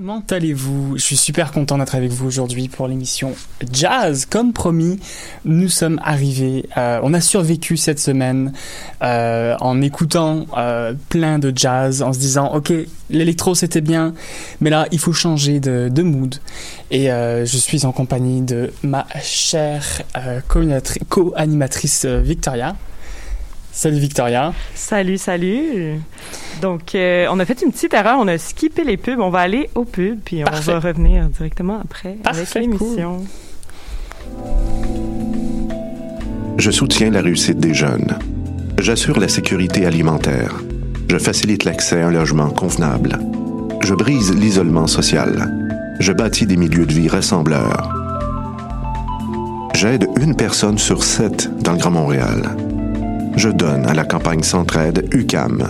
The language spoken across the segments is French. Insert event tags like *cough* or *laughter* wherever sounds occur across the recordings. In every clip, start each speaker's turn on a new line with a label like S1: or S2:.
S1: Comment allez-vous? Je suis super content d'être avec vous aujourd'hui pour l'émission Jazz. Comme promis, nous sommes arrivés, euh, on a survécu cette semaine euh, en écoutant euh, plein de jazz, en se disant, ok, l'électro c'était bien, mais là il faut changer de, de mood. Et je suis en compagnie de ma chère co-animatrice Victoria. Salut Victoria.
S2: Salut, salut. Donc, euh, on a fait une petite erreur, on a skippé les pubs. On va aller aux pubs, puis on va revenir directement après avec l'émission.
S3: Je soutiens la réussite des jeunes. J'assure la sécurité alimentaire. Je facilite l'accès à un logement convenable. Je brise l'isolement social. Je bâtis des milieux de vie rassembleurs. J'aide une personne sur sept dans le Grand Montréal je donne à la campagne Centraide UCAM.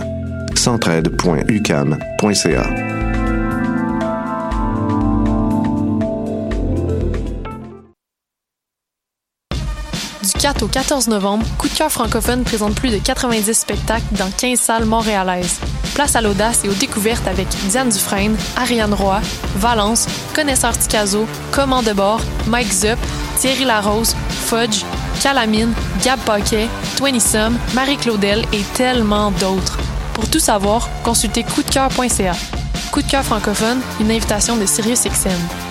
S3: centraide.ucam.ca.
S4: Du 4 au 14 novembre, Coup de cœur francophone présente plus de 90 spectacles dans 15 salles montréalaises. Place à l'audace et aux découvertes avec Diane Dufresne, Ariane Roy, Valence, Connaisseur Ticazo, Command de bord, Mike Zup, Thierry Larose, Fudge, Calamine, Gab Paquet, Twenty Marie-Claudel et tellement d'autres. Pour tout savoir, consultez coupdecoeur.ca. Coup de cœur francophone, une invitation de SiriusXM.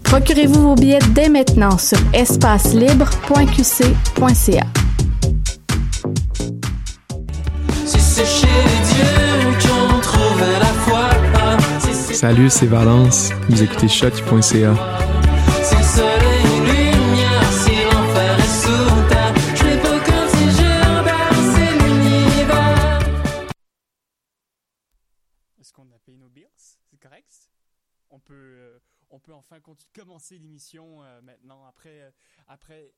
S5: Procurez-vous vos billets dès maintenant sur espacelibre.qc.ca.
S6: Salut, c'est Valence. Vous écoutez shot.ca.
S1: enfin commencer l'émission euh, maintenant après, euh, après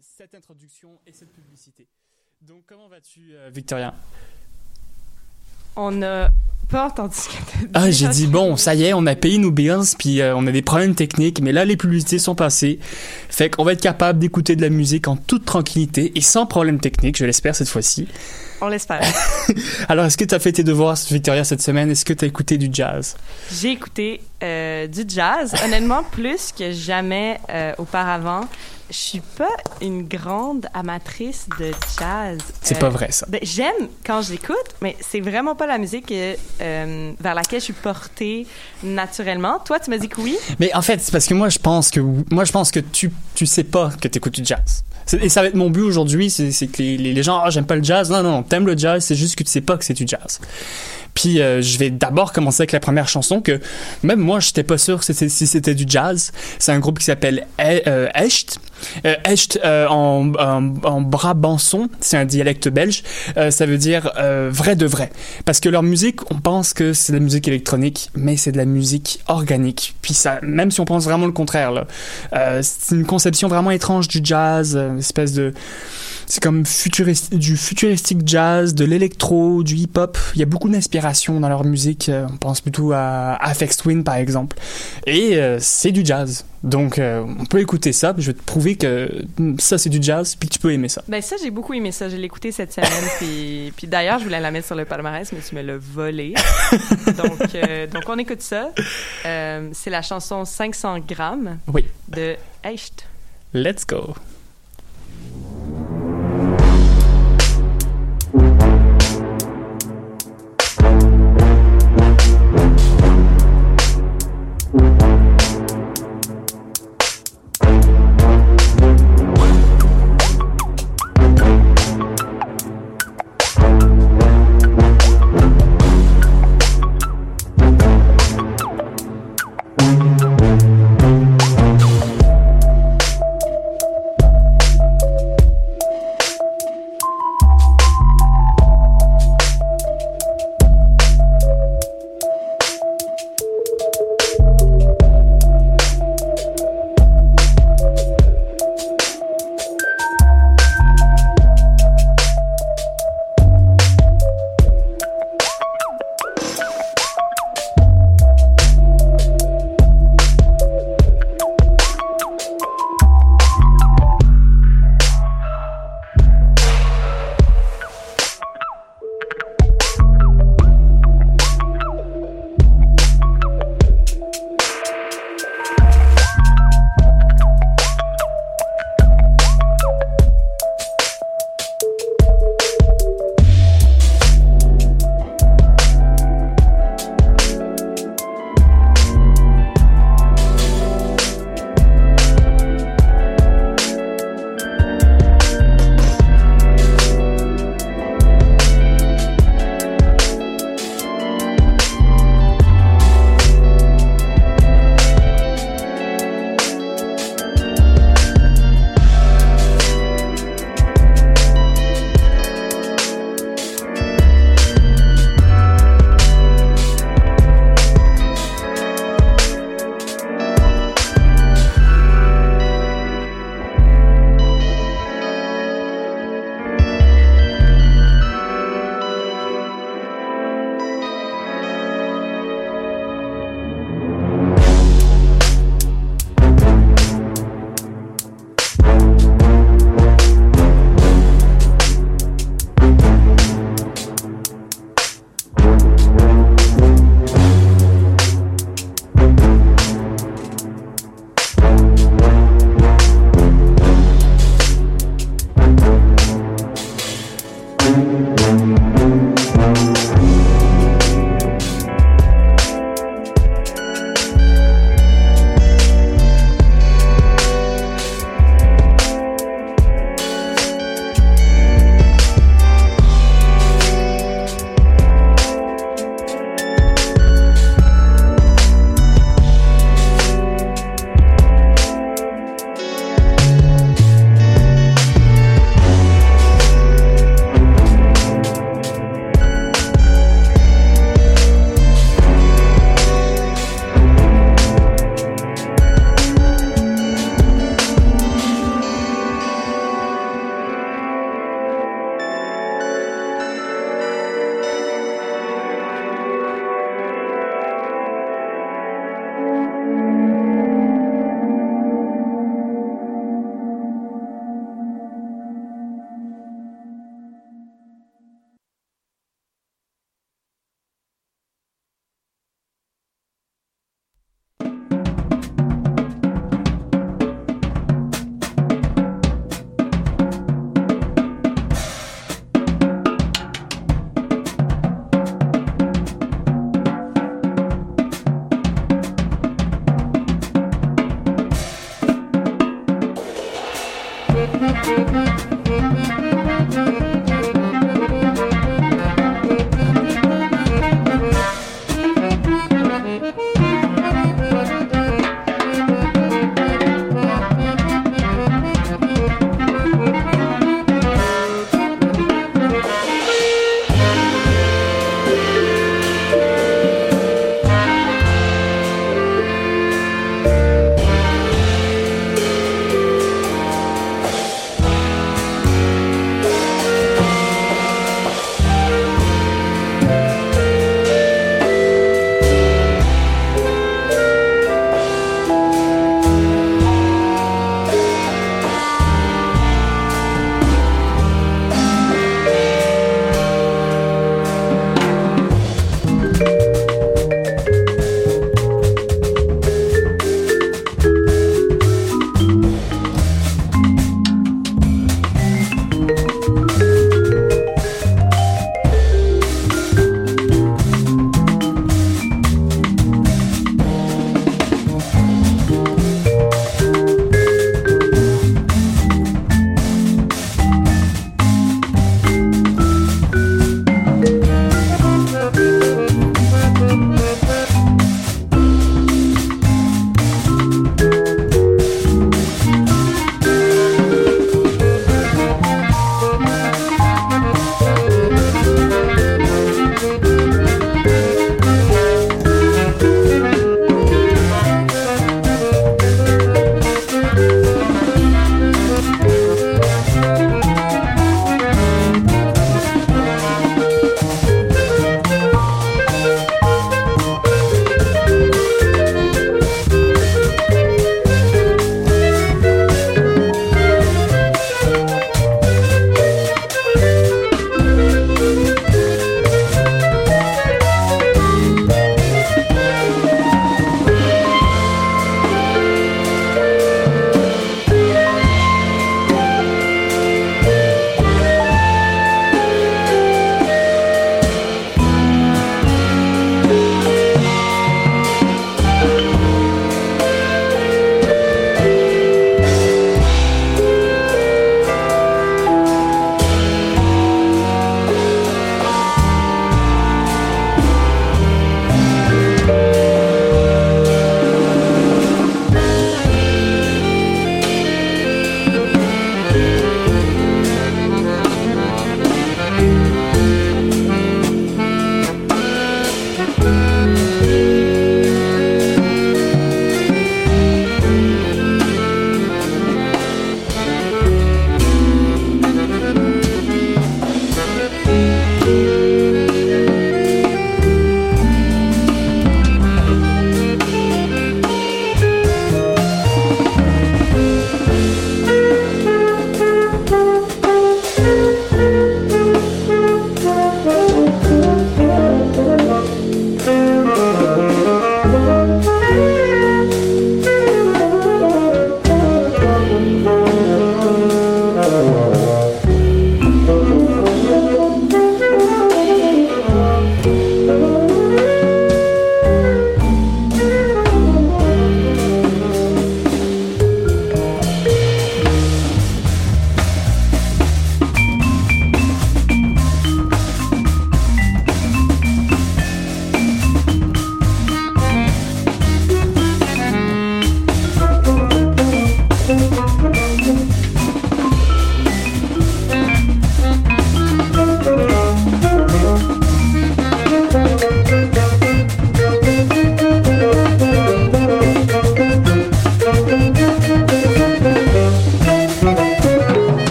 S1: cette introduction et cette publicité. Donc, comment vas-tu, Victoria?
S2: On entendu ce que
S1: Ah, j'ai dit, bon, ça y est, on a payé nos bills, puis on a des problèmes techniques, mais là, les publicités sont passées. Fait qu'on va être capable d'écouter de la musique en toute tranquillité et sans problème technique, je l'espère cette fois-ci.
S2: On l'espère. *laughs*
S1: Alors, est-ce que tu as fait tes devoirs, Victoria, cette semaine? Est-ce que tu as écouté du jazz?
S2: J'ai écouté euh, du jazz, honnêtement, plus que jamais euh, auparavant. Je suis pas une grande amatrice de jazz.
S1: C'est pas vrai, ça.
S2: Ben, j'aime quand j'écoute, mais c'est vraiment pas la musique euh, vers laquelle je suis portée naturellement. Toi, tu m'as dit que oui.
S1: Mais en fait, c'est parce que moi, je pense que moi, je pense que tu tu sais pas que tu écoutes du jazz. Et ça va être mon but aujourd'hui, c'est que les, les gens, ah, j'aime pas le jazz. Non, non, non, t'aimes le jazz, c'est juste que tu sais pas que c'est du jazz. Puis euh, je vais d'abord commencer avec la première chanson que même moi j'étais pas sûr si c'était du jazz. C'est un groupe qui s'appelle euh, Echt. Euh, Echt euh, en, en, en, brabançon, c'est un dialecte belge. ça veut dire vrai de vrai. Parce que leur musique, on pense que c'est de la musique électronique, mais c'est de la musique organique. Puis ça, même si on pense vraiment le contraire, là, c'est une conception vraiment étrange du jazz, une espèce de c'est comme futuriste, du futuristique jazz, de l'électro, du hip-hop. Il y a beaucoup d'inspiration dans leur musique. Euh, on pense plutôt à Afex Twin, par exemple. Et euh, c'est du jazz. Donc, euh, on peut écouter ça. je vais te prouver que ça, c'est du jazz, puis que tu peux aimer ça.
S2: Ben ça, j'ai beaucoup aimé ça. Je l'ai écouté cette semaine. puis, puis d'ailleurs, je voulais la mettre sur le palmarès, mais tu me l'as volé. *laughs* donc, donc, on écoute ça. c'est la chanson 500 grammes
S1: oui.
S2: de Echt.
S1: Let's go.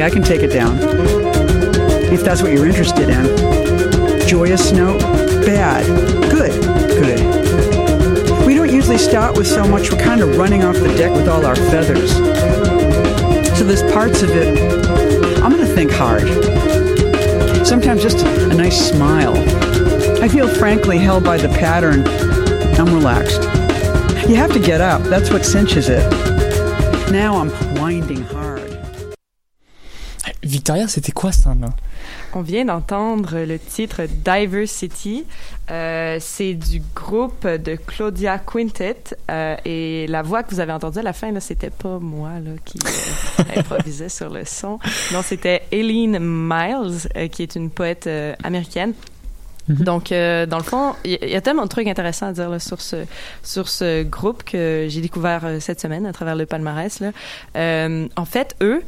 S7: Okay, I can take it down. If that's what you're interested in. Joyous note? Bad. Good. Good. We don't usually start with so much, we're kind of running off the deck with all our feathers. So there's parts of it, I'm gonna think hard. Sometimes just a nice smile. I feel frankly held by the pattern. I'm relaxed. You have to get up, that's what cinches it. Now I'm
S1: Victoria, c'était quoi ça là?
S2: On vient d'entendre le titre Diversity. Euh, c'est du groupe de Claudia Quintet euh, et la voix que vous avez entendue à la fin, là, c'était pas moi là, qui euh, improvisait sur le son. Non, c'était Eileen Miles, euh, qui est une poète euh, américaine. Donc, euh, dans le fond, il y, y a tellement de trucs intéressants à dire là, sur ce sur ce groupe que j'ai découvert euh, cette semaine à travers le palmarès. Là. Euh, en fait, eux,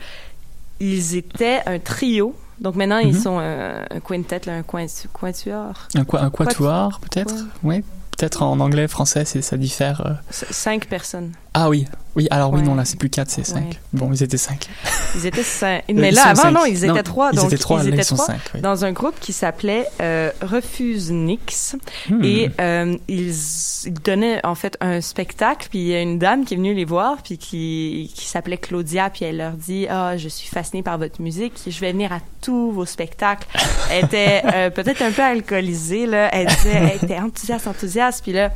S2: ils étaient un trio. Donc maintenant, ils
S1: Mhm.
S2: sont un, un quintet, là, un quintuor.
S1: Un, un quatuor, peut-être? Oui. Peut-être en anglais, français, ça diffère. euh.
S2: Cinq personnes.
S1: Ah oui, oui. Alors oui,
S2: Ouais.
S1: non, là c'est plus 4, c'est 5.
S2: Ouais.
S1: Bon, ils étaient 5.
S2: Ils étaient cinq. *laughs* Mais là, avant, non, ils étaient trois.
S1: Ils
S2: donc,
S1: étaient 3,
S2: ils étaient
S1: ils 5. Oui.
S2: dans un groupe qui s'appelait euh, Refuse Nix.
S1: Hmm.
S2: Et euh, ils, ils donnaient en fait un spectacle, puis il y a une dame qui est venue les voir, puis qui, qui s'appelait Claudia, puis elle leur dit ah je suis fascinée par votre musique, je vais venir à tous vos spectacles. Elle était euh, peut-être un peu alcoolisée là, elle disait elle était enthousiaste, enthousiaste, puis là.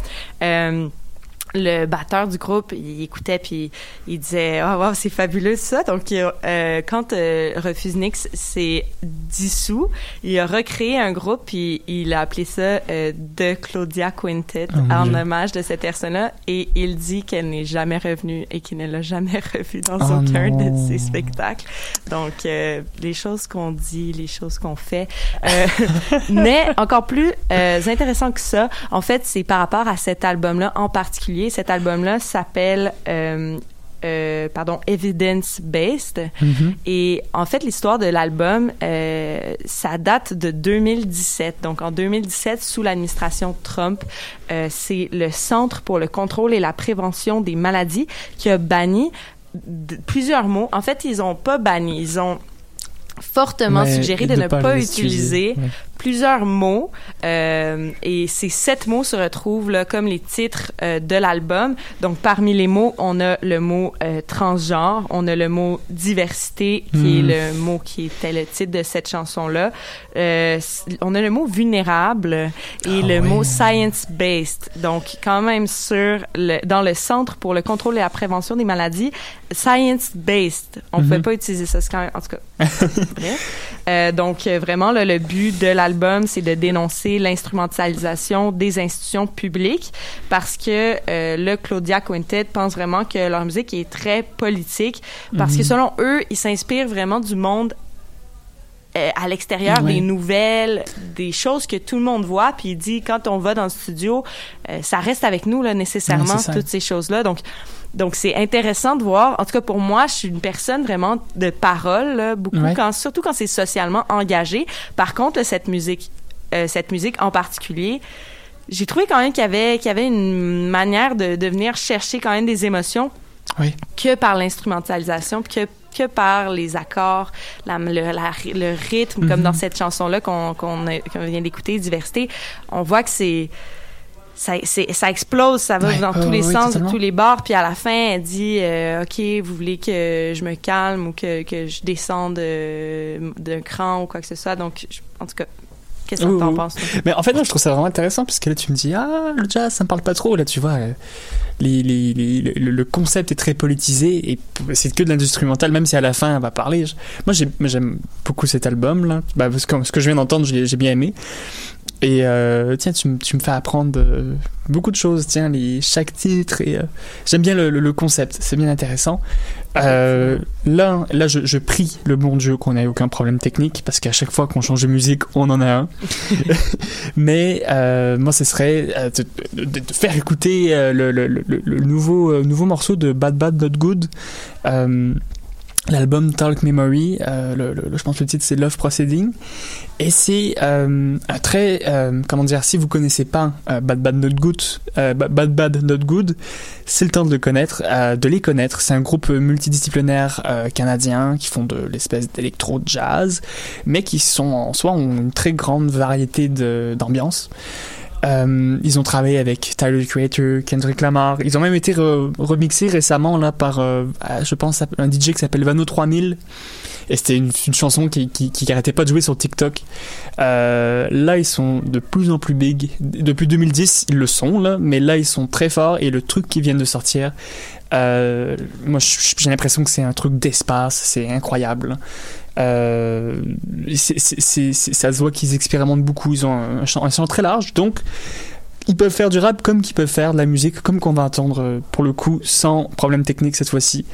S2: Le batteur du groupe, il écoutait puis il disait oh wow c'est fabuleux ça donc euh, quand euh, Refuse Nix s'est dissous il a recréé un groupe puis il a appelé ça euh, The Claudia Quintet
S1: Oh,
S2: en
S1: Dieu.
S2: hommage de cette personne-là et il dit qu'elle n'est jamais revenue et qu'il ne l'a jamais *laughs* revue dans
S1: Oh,
S2: aucun de ses spectacles donc euh, les choses qu'on dit les choses qu'on fait *laughs* mais encore plus intéressant que ça, en fait, c'est par rapport à cet album-là en particulier. Cet album-là s'appelle, euh, euh, pardon, Evidence Based.
S1: Mhm.
S2: Et en fait, l'histoire de l'album, euh, ça date de 2017. Donc, en 2017, sous l'administration Trump, euh, c'est le Centre pour le contrôle et la prévention des maladies qui a banni plusieurs mots. En fait, ils ont pas banni, ils ont fortement suggéré de,
S1: de
S2: ne
S1: pas
S2: utiliser
S1: utiliser, ouais.
S2: Plusieurs mots euh, et ces sept mots se retrouvent là, comme les titres euh, de l'album. Donc parmi les mots, on a le mot euh, transgenre, on a le mot diversité qui
S1: Hmm.
S2: est le mot qui était le titre de cette chanson là. Euh, on a le mot vulnérable et
S1: Ah
S2: le
S1: ouais.
S2: mot science based. Donc quand même sur le, dans le centre pour le contrôle et la prévention des maladies, science based. On ne
S1: Mhm.
S2: peut pas utiliser ça. C'est quand même en tout cas *laughs* Bref. Euh, donc, euh, vraiment, là, le but de l'album, c'est de dénoncer l'instrumentalisation des institutions publiques parce que euh, le Claudia Quintet pense vraiment que leur musique est très politique parce que
S1: Mhm.
S2: selon eux, ils s'inspirent vraiment du monde euh, à l'extérieur des nouvelles, des choses que tout le monde voit. Puis il dit quand on va dans le studio, euh, ça reste avec nous là nécessairement toutes ces choses là. Donc donc c'est intéressant de voir. En tout cas pour moi, je suis une personne vraiment de parole là, beaucoup quand surtout quand c'est socialement engagé. Par contre, cette musique euh, cette musique en particulier j'ai trouvé quand même qu'il y avait qu'il y avait une manière de, de venir chercher quand même des émotions
S1: Oui.
S2: que par l'instrumentalisation, que que par les accords, la- le, la- le rythme, comme
S1: Mhm.
S2: dans cette chanson-là qu'on vient d'écouter, Diversité, on voit que c'est ça, explose, ça va
S1: Ouais,
S2: dans tous les sens,
S1: totalement.
S2: tous les bords, puis à la fin, elle dit euh, OK, vous voulez que je me calme ou que, que je descende euh, d'un cran ou quoi que ce soit. Donc, je- en tout cas, qu'est-ce que t'en penses?
S1: Mais en fait, moi, je trouve ça vraiment intéressant parce que là, tu me dis, ah, le jazz, ça me parle pas trop. Là, tu vois, les, les, les- le, concept est très politisé et c'est que de l'instrumental, même si à la fin, elle va parler. Moi, j'ai- moi, j'aime beaucoup cet album-là. Bah, parce que ce que je viens d'entendre, j'ai j'ai bien aimé. Et euh, tiens, tu, me- tu me fais apprendre euh, beaucoup de choses. Tiens, les, chaque titre. et euh, J'aime bien le, le- le concept, c'est bien intéressant. Euh, là, là je, je prie le bon Dieu qu'on n'ait aucun problème technique parce qu'à chaque fois qu'on change de musique, on en a un. *laughs* Mais euh, moi, ce serait euh, de, de- de faire écouter euh, le, le- le- le nouveau, nouveau morceau de Bad Bad Not Good. Euh, l'album Talk Memory. Euh, le, le- je pense que le titre c'est Love Proceeding. Et c'est euh, un très, euh, comment dire, si vous connaissez pas euh, Bad Bad Not Good, euh, Bad Bad Not Good, c'est le temps de le connaître, euh, de les connaître. C'est un groupe multidisciplinaire canadien qui font de l'espèce d'électro jazz, mais qui sont en soi ont une très grande variété d'ambiance. Euh, ils ont travaillé avec Tyler the Creator, Kendrick Lamar. Ils ont même été re- remixés récemment là par, euh, je pense, un DJ qui s'appelle Vano 3000. Et c'était une, chanson qui, qui, qui arrêtait pas de jouer sur TikTok. Euh, là, ils sont de plus en plus big. Depuis 2010, ils le sont là, mais là, ils sont très forts. Et le truc qui vient de sortir, moi, j'ai l'impression que c'est un truc d'espace. C'est incroyable. Euh, ça se voit qu'ils expérimentent beaucoup. Ils ont un champ, très large, donc ils peuvent faire du rap comme qu'ils peuvent faire de la musique, comme qu'on va entendre euh, pour le coup, sans problème technique cette fois-ci.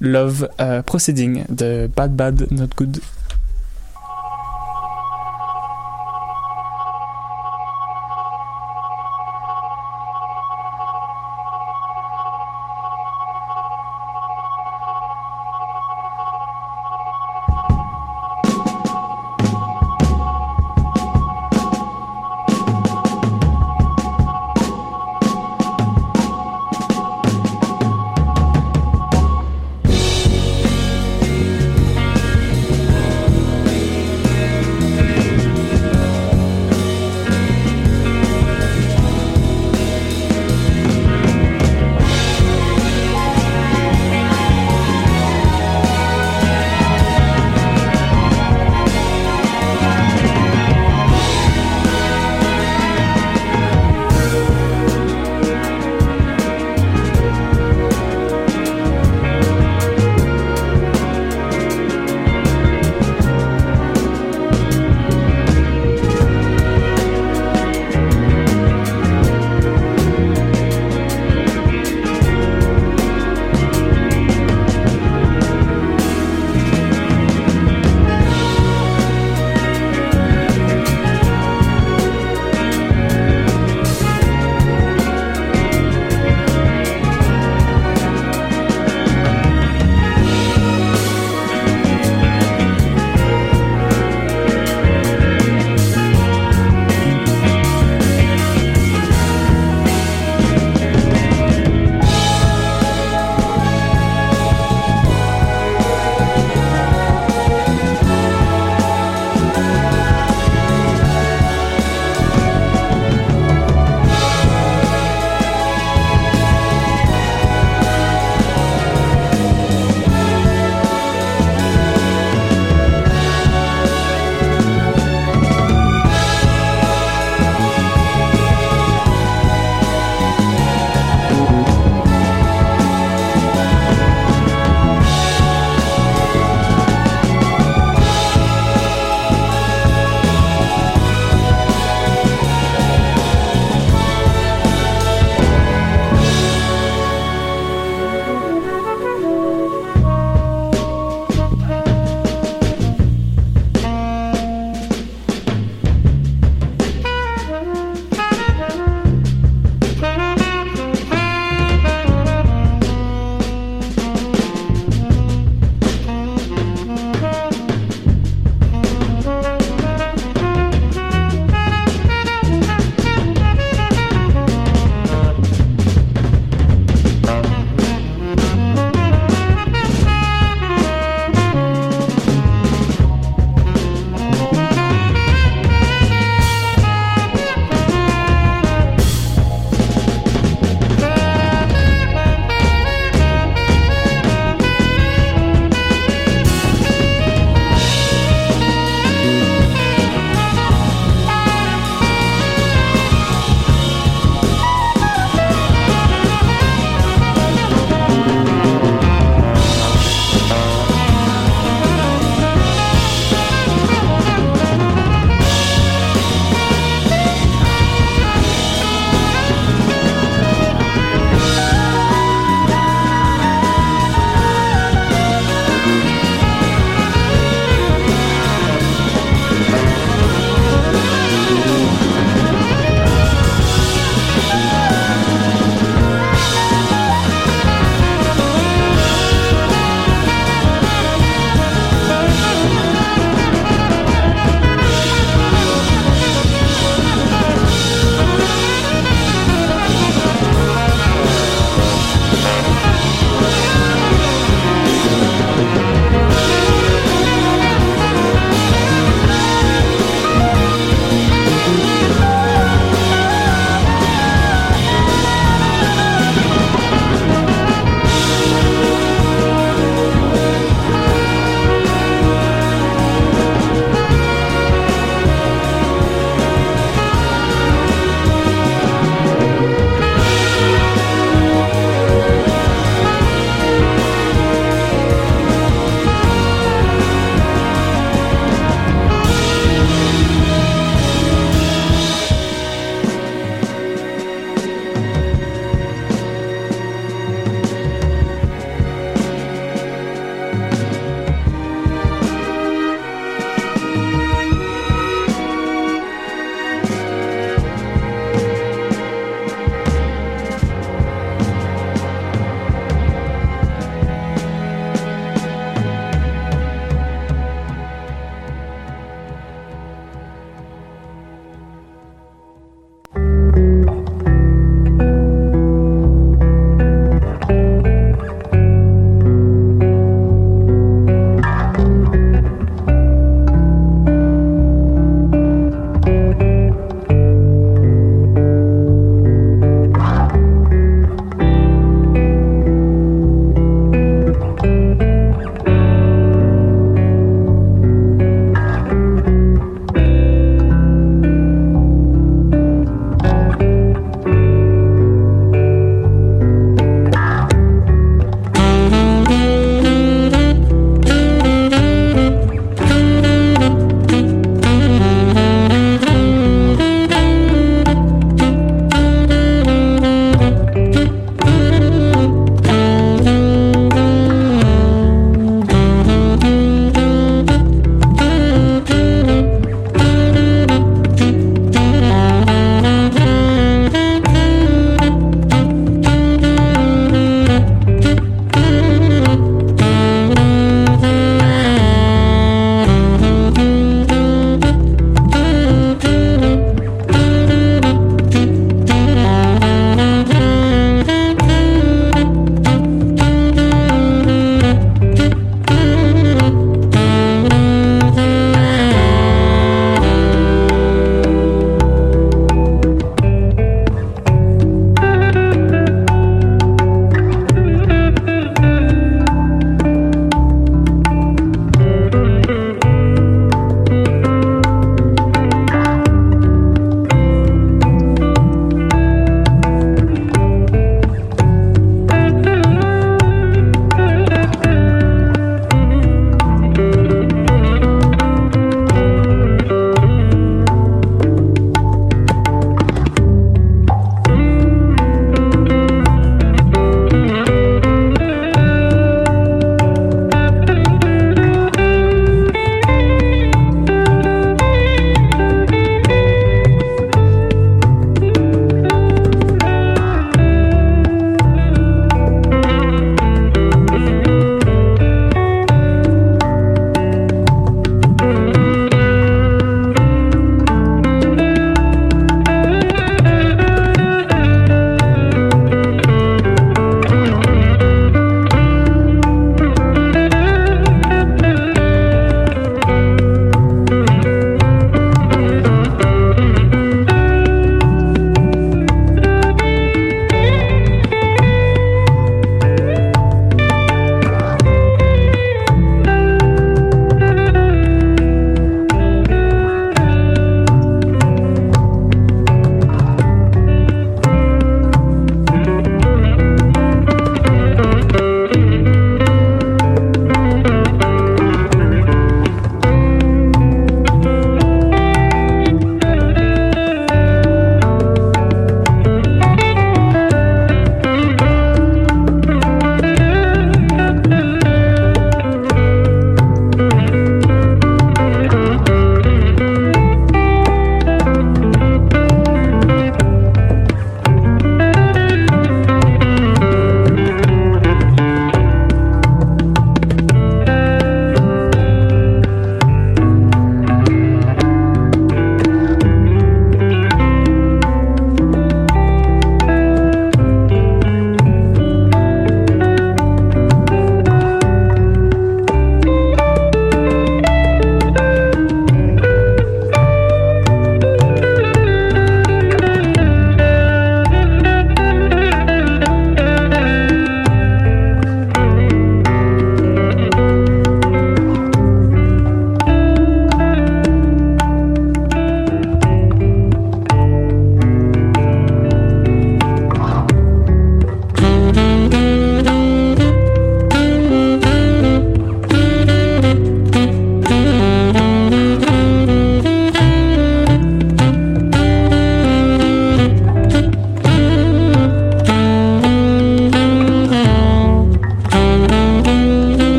S1: Love euh, Proceeding de Bad Bad Not Good.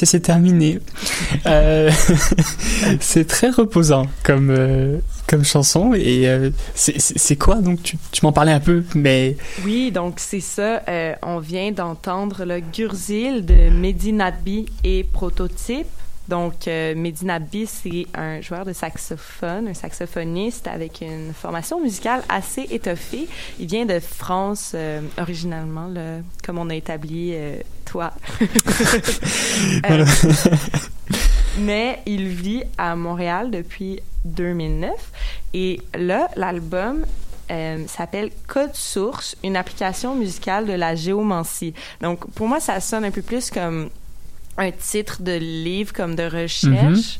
S1: La sieste est terminée. Euh, *laughs* c'est très reposant comme euh, comme chanson et euh, c'est- quoi donc? Tu, tu m'en parlais un peu mais
S2: Oui, donc c'est ça. On vient d'entendre le Gurzil de Mehdi Nadbi et Prototype. Donc, euh, Mehdi Nadbi, c'est un joueur de saxophone, un saxophoniste avec une formation musicale assez étoffée. Il vient de France, euh, originalement, là, comme on a établi, euh, toi. *laughs* Euh, mais il vit à Montréal depuis 2009. Et là, l'album euh, s'appelle Code Source, une application musicale de la géomancie. Donc, pour moi, ça sonne un peu plus comme un titre de livre, comme de recherche.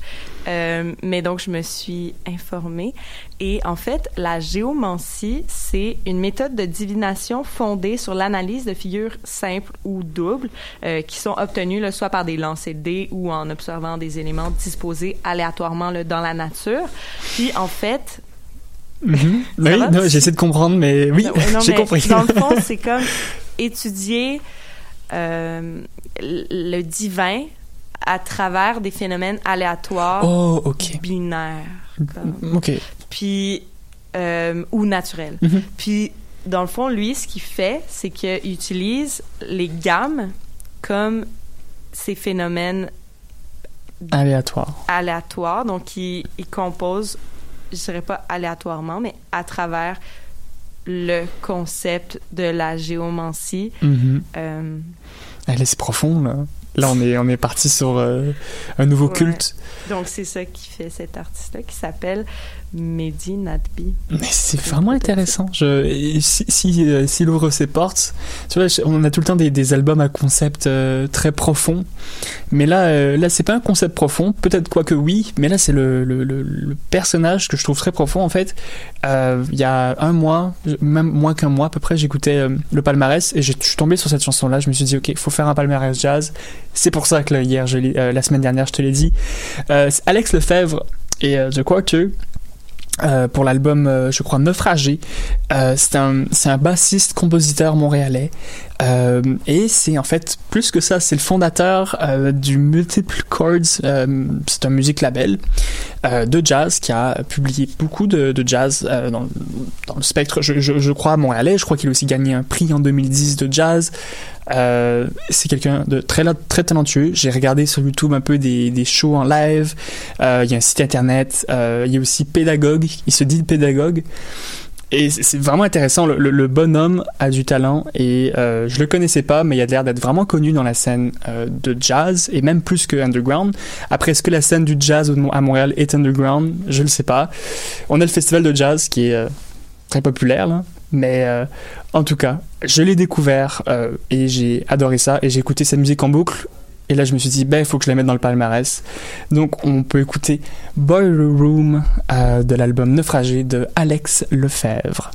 S2: Euh, mais donc, je me suis informée. Et en fait, la géomancie, c'est une méthode de divination fondée sur l'analyse de figures simples ou doubles euh, qui sont obtenues là, soit par des lancers de dés ou en observant des éléments disposés aléatoirement là, dans la nature. Puis, en fait,
S1: Mhm. *laughs* oui j'essaie de comprendre mais oui *laughs* j'ai compris
S2: Dans le fond, *laughs* c'est comme étudier euh, le divin à travers des phénomènes aléatoires
S1: oh ok
S2: binaires. comme-
S1: ok
S2: Puis, euh, ou naturels.
S1: Mhm.
S2: Puis, dans le fond, lui, ce qu'il fait, c'est qu'il utilise les gammes comme ces phénomènes
S1: aléatoire
S2: aléatoires. Donc, il, il compose, je dirais pas aléatoirement, mais à travers le concept de la géomancie.
S1: Mhm.
S2: Euh,
S1: Elle est profond là. Là, on est, on est parti sur euh, un nouveau
S2: Ouais.
S1: culte.
S2: Donc, c'est ça qui fait cet artiste-là qui s'appelle Mehdi Nadbi.
S1: Mais c'est vraiment intéressant. Je, si, si, euh, s'il ouvre ses portes, tu vois, je- on a tout le temps des, des albums à concept euh, très profond. Mais là, euh, là, c'est pas un concept profond. Peut-être quoi que oui, mais là, c'est le, le, le, le personnage que je trouve très profond. En fait, euh, il y a un mois, même moins qu'un mois à peu près, j'écoutais le palmarès et je suis tombé sur cette chanson-là. Je me suis dit, ok, il faut faire un palmarès jazz. C'est pour ça que là, hier, je la semaine dernière, je te l'ai dit. Euh, Alex Lefebvre et euh, crois que euh, pour l'album, je crois, Naufragé. C'est un, un bassiste, compositeur montréalais. Et c'est en fait plus que ça, c'est le fondateur du Multiple Chords. c'est un musique label de jazz qui a publié beaucoup de, jazz dans, le spectre, je crois, montréalais. Je crois qu'il a aussi gagné un prix en 2010 de jazz. Euh, c'est quelqu'un de très, très talentueux. J'ai regardé sur YouTube un peu des, des shows en live. Euh, il y a un site internet. Euh, il y a aussi pédagogue. Il se dit pédagogue. Et c'est vraiment intéressant. Le, bonhomme a du talent et je le connaissais pas, mais il a l'air d'être vraiment connu dans la scène de jazz et même plus que underground. Après, est-ce que la scène du jazz à Montréal est underground? Je le sais pas. On a le festival de jazz qui est très populaire là, mais en tout cas, je l'ai découvert euh, et j'ai adoré ça et j'ai écouté sa musique en boucle. Et là, je me suis dit, ben, il faut que je la mette dans le palmarès. Donc, on peut écouter Boiler Room euh, de l'album Naufragé de Alex Lefebvre.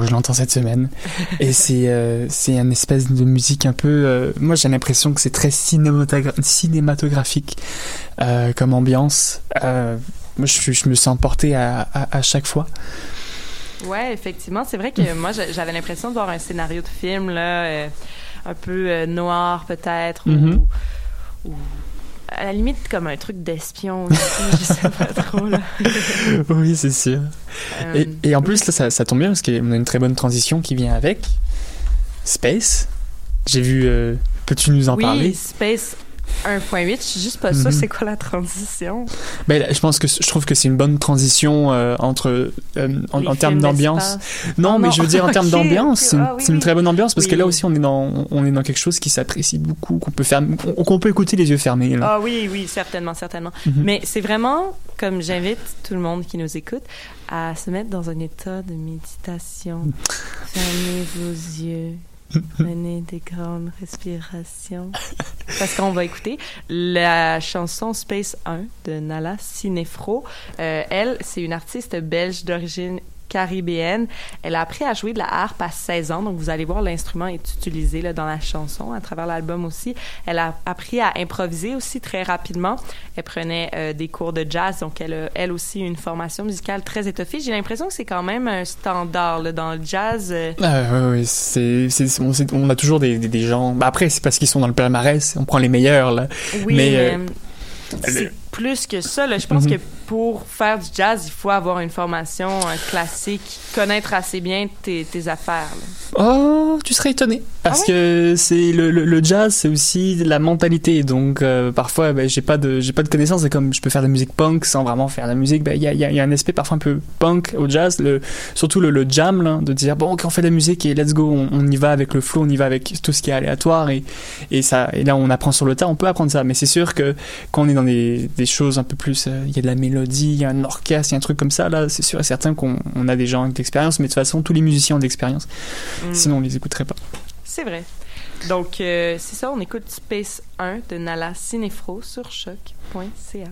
S1: Que je l'entends cette semaine. Et *laughs* c'est euh, c'est une espèce de musique un peu... euh, moi, j'ai l'impression que c'est très cinématogra- cinématographique euh, comme ambiance. Euh, moi, je, me sens porté à, à, à chaque fois.
S2: Ouais, effectivement. C'est vrai que moi, j'a- j'avais l'impression de voir un scénario de film, là, un peu euh, noir, peut-être,
S1: Mhm.
S2: ou à la limite comme un truc d'espion aussi, je sais pas trop, là. *laughs*
S1: oui, c'est sûr.
S2: Euh,
S1: Et, et en plus, là, ça, ça tombe bien parce qu'on a une très bonne transition qui vient avec. Space. J'ai vu... euh, Peux-tu nous en
S2: oui,
S1: parler?
S2: Space 1.8, je suis juste pas sûre
S1: Mhm.
S2: c'est quoi la transition.
S1: Ben, là, je pense que je trouve que c'est une bonne transition euh, entre euh, en, termes d'ambiance. Non,
S2: Oh
S1: mais
S2: non.
S1: je veux dire en *laughs* termes d'ambiance,
S2: ok.
S1: c'est une,
S2: Ah oui,
S1: c'est une
S2: oui.
S1: très bonne ambiance parce que là aussi on est dans on est dans quelque chose qui s'apprécie beaucoup, qu'on peut faire, qu'on peut écouter les yeux fermés. Là.
S2: Ah oui, oui, certainement, certainement.
S1: Mhm.
S2: Mais c'est vraiment comme j'invite tout le monde qui nous écoute à se mettre dans un état de méditation. *laughs* Fermez vos yeux. Prenez des grandes respirations. Parce qu'on va écouter la chanson Space 1 de Nala Cinefro. Euh, elle, c'est une artiste belge d'origine caribéenne. Elle a appris à jouer de la harpe à 16 ans, donc vous allez voir l'instrument est utilisé là, dans la chanson, à travers l'album aussi. Elle a appris à improviser aussi très rapidement. Elle prenait euh, des cours de jazz, donc elle a elle aussi une formation musicale très étoffée. J'ai l'impression que c'est quand même un standard là, dans le jazz. euh,
S1: Ah, ouais, c'est, c'est- on, c'est- on a toujours des, des, des gens. ben après, c'est parce qu'ils sont dans le palmarès. On prend les meilleurs là.
S2: Oui,
S1: Mais,
S2: mais,
S1: euh,
S2: c'est plus que ça. Là. Je pense
S1: Mhm.
S2: que pour faire du jazz, il faut avoir une formation euh, classique, connaître assez bien tes, tes affaires. là.
S1: Oh, tu serais étonné. Parce
S2: Ah
S1: que c'est le, le, le jazz, c'est aussi de la mentalité. Donc euh, parfois, ben, j'ai pas de j'ai pas de connaissances. C'est comme je peux faire de la musique punk sans vraiment faire de la musique. Ben, Il y, a, il y a- il y a un aspect parfois un peu punk au jazz. Le, surtout le, le jam, là, de dire bon, ok, on fait de la musique et let's go, on, on y va avec le flow, on y va avec tout ce qui est aléatoire et et ça et là on apprend sur le tas. On peut apprendre ça, mais c'est sûr que quand on est dans des, des choses un peu plus, euh, il y a de la mélodie, il y a un orchestre, il y a un truc comme ça. Là, c'est sûr et certain qu'on on a des gens avec d'expérience, mais de toute façon, tous les musiciens ont d'expérience.
S2: Mm.
S1: Sinon, on les écouterait pas.
S2: C'est vrai. Donc, euh, c'est ça, on écoute Space 1 de Nala Cinefro sur choc.ca.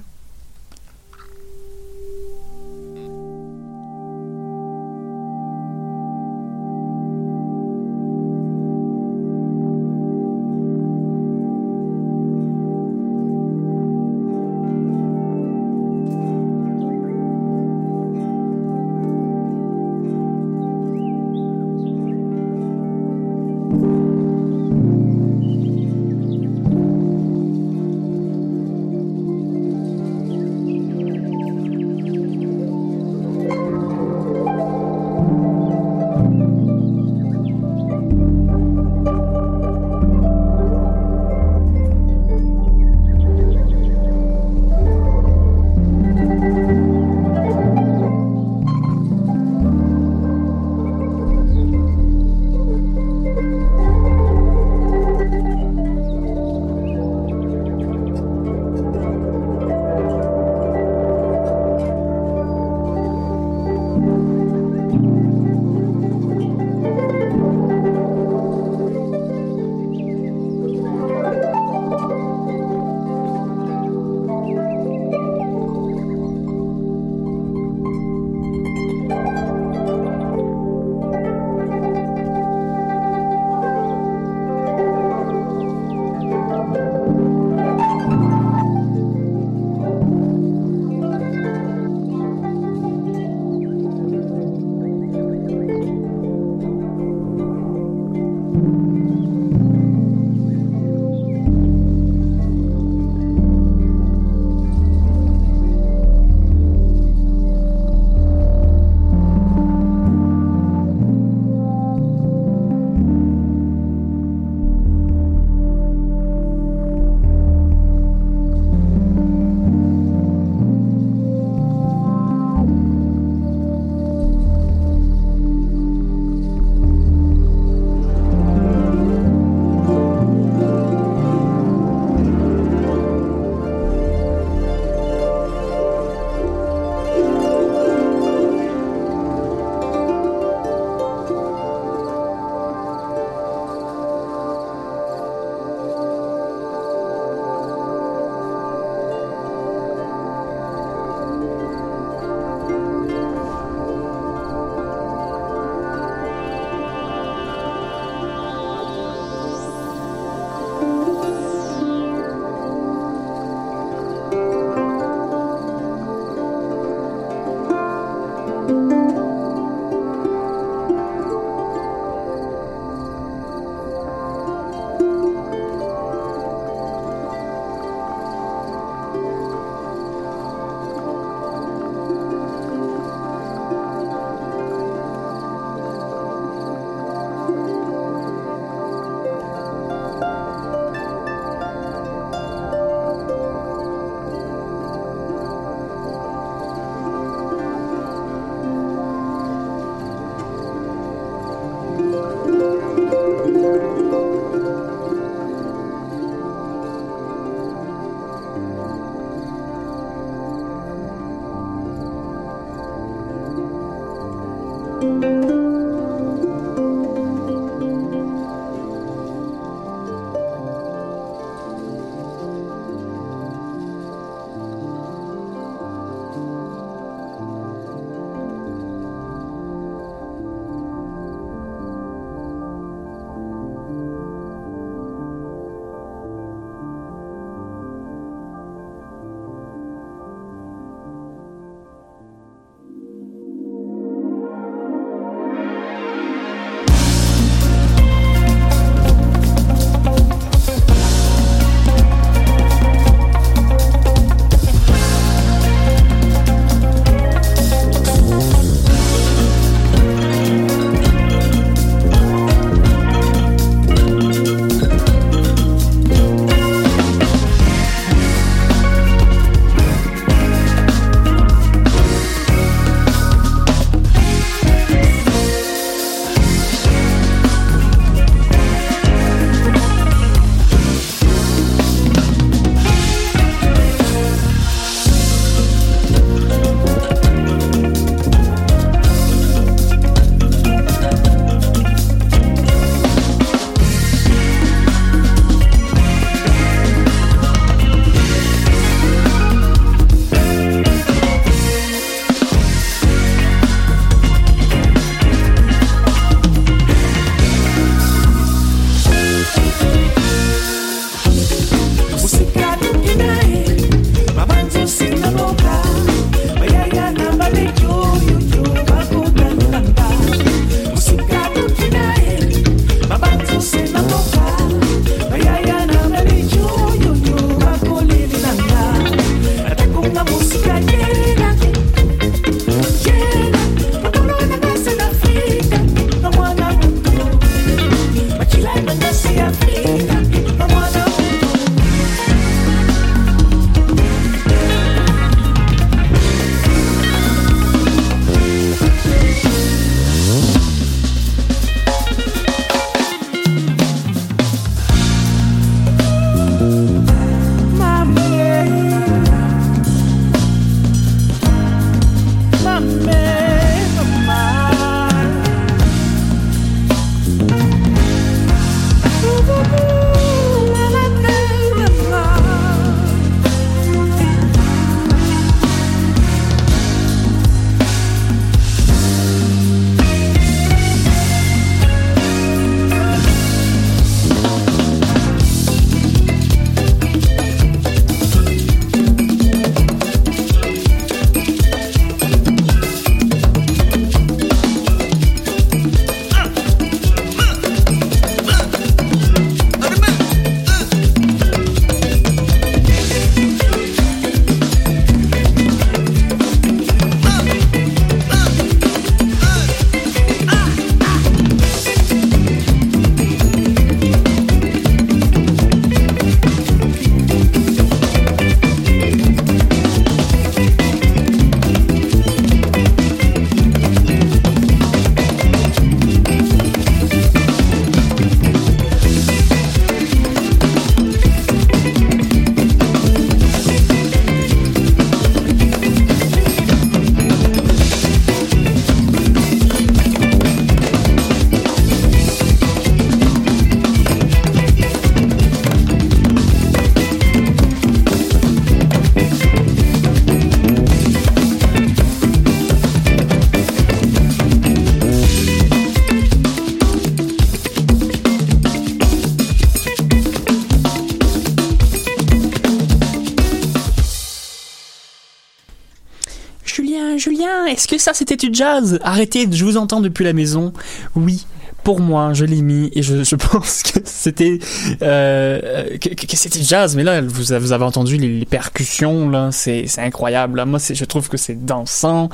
S1: est-ce que ça c'était du jazz? Arrêtez, je vous entends depuis la maison. Oui, pour moi, je l'ai mis et je, *laughs* pense que c'était euh, que, c'était jazz. Mais là, vous, avez entendu les, percussions là, c'est incroyable. Moi, je trouve que c'est dansant.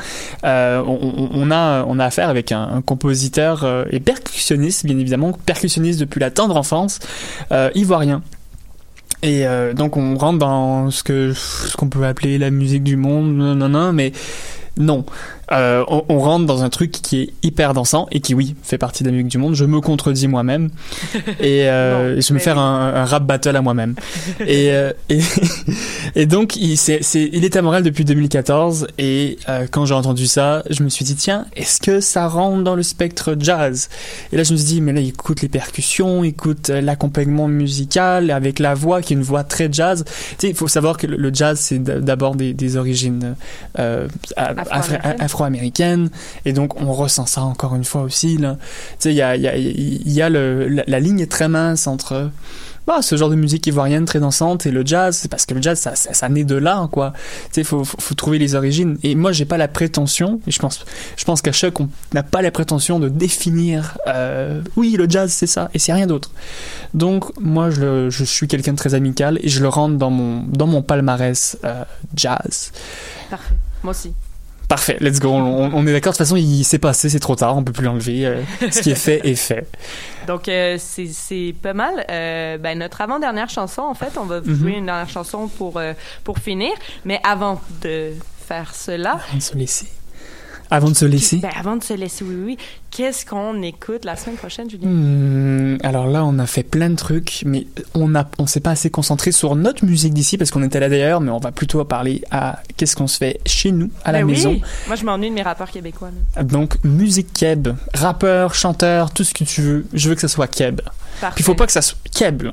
S1: Euh, on, a a affaire avec un, compositeur euh, et percussionniste, bien évidemment, percussionniste depuis la tendre enfance, ivoirien. Et donc on rentre dans ce que ce qu'on peut appeler la musique du monde, non non, mais non. Euh, on, on rentre dans un truc qui est hyper dansant et qui, oui, fait partie de la musique du monde. Je me contredis moi-même *laughs* et euh,
S2: Non,
S1: je me
S2: mais
S1: faire
S2: oui.
S1: un, un rap battle à moi-même. *laughs* et, euh, et, *laughs* et donc, il, c'est, c'est, il est à Montréal depuis 2014 et euh, quand j'ai entendu ça, je me suis dit, tiens, est-ce que ça rentre dans le spectre jazz? Et là, je me suis dit, mais là, il écoute les percussions, il écoute euh, l'accompagnement musical avec la voix qui est une voix très jazz. Tu sais, il faut savoir que le, le jazz, c'est d'abord des, des origines euh, afro-
S2: Afro-américaines
S1: et donc on ressent ça encore une fois aussi. Tu sais, il y a, y y a le, la, ligne est très mince entre bah, ce genre de musique ivoirienne très dansante et le jazz, c'est parce que le jazz, ça, ça, naît de là, quoi. Tu sais, faut, faut, trouver les origines. Et moi, j'ai pas la prétention, et je pense, je pense qu'à chaque, on n'a pas la prétention de définir, euh, oui, le jazz, c'est ça, et c'est rien d'autre. Donc, moi, je, je suis quelqu'un de très amical, et je le rentre dans mon, dans mon palmarès euh, jazz.
S2: Parfait. Moi aussi.
S1: Parfait, let's go. On, on est d'accord. De toute façon, il s'est passé, c'est trop tard, on peut plus l'enlever. Euh, *laughs* ce qui est fait est fait.
S2: Donc, euh, c'est c'est pas mal. Euh, ben, notre avant-dernière chanson, en fait, on va
S1: Mhm.
S2: jouer une dernière chanson pour, euh, pour finir. Mais avant de faire cela,
S1: de se laisser. Avant de se laisser.
S2: ben, avant de se laisser, oui, oui, qu'est-ce qu'on écoute la semaine prochaine, Julien?
S1: Hmm, alors là, on a fait plein de trucs, mais on a, on s'est pas assez concentré sur notre musique d'ici parce qu'on était là d'ailleurs, mais on va plutôt parler à qu'est-ce qu'on se fait chez nous, à la
S2: Ben oui.
S1: maison.
S2: Moi, je m'ennuie de mes rappeurs québécois.
S1: Donc, musique keb, rappeur, chanteur, tout ce que tu veux. Je veux que ça soit keb.
S2: Parfait.
S1: Puis il faut pas que ça soit keb. là.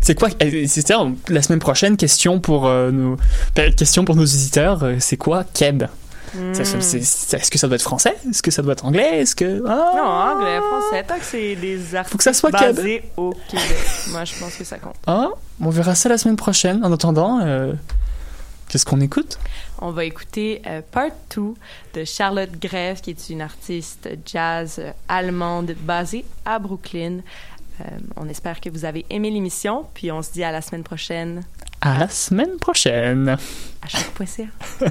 S1: C'est quoi euh, C'est la semaine prochaine question pour euh, nos ben, question pour nos auditeurs. euh, C'est quoi keb? Est-ce que ça doit être français? Est-ce que ça doit être anglais? Est-ce que ah
S2: Non, anglais, français, tant que c'est des artistes
S1: Faut que ça soit keb.
S2: basés au Québec. *laughs* Moi, je pense que ça compte.
S1: Ah, on verra ça la semaine prochaine. En attendant, euh, qu'est-ce qu'on écoute?
S2: On va écouter euh, Part 2 de Charlotte Grève, qui est une artiste jazz euh, allemande basée à Brooklyn. Euh, on espère que vous avez aimé l'émission, puis on se dit à la semaine prochaine
S1: À la semaine prochaine.
S2: à chaque.ca. *laughs*
S8: The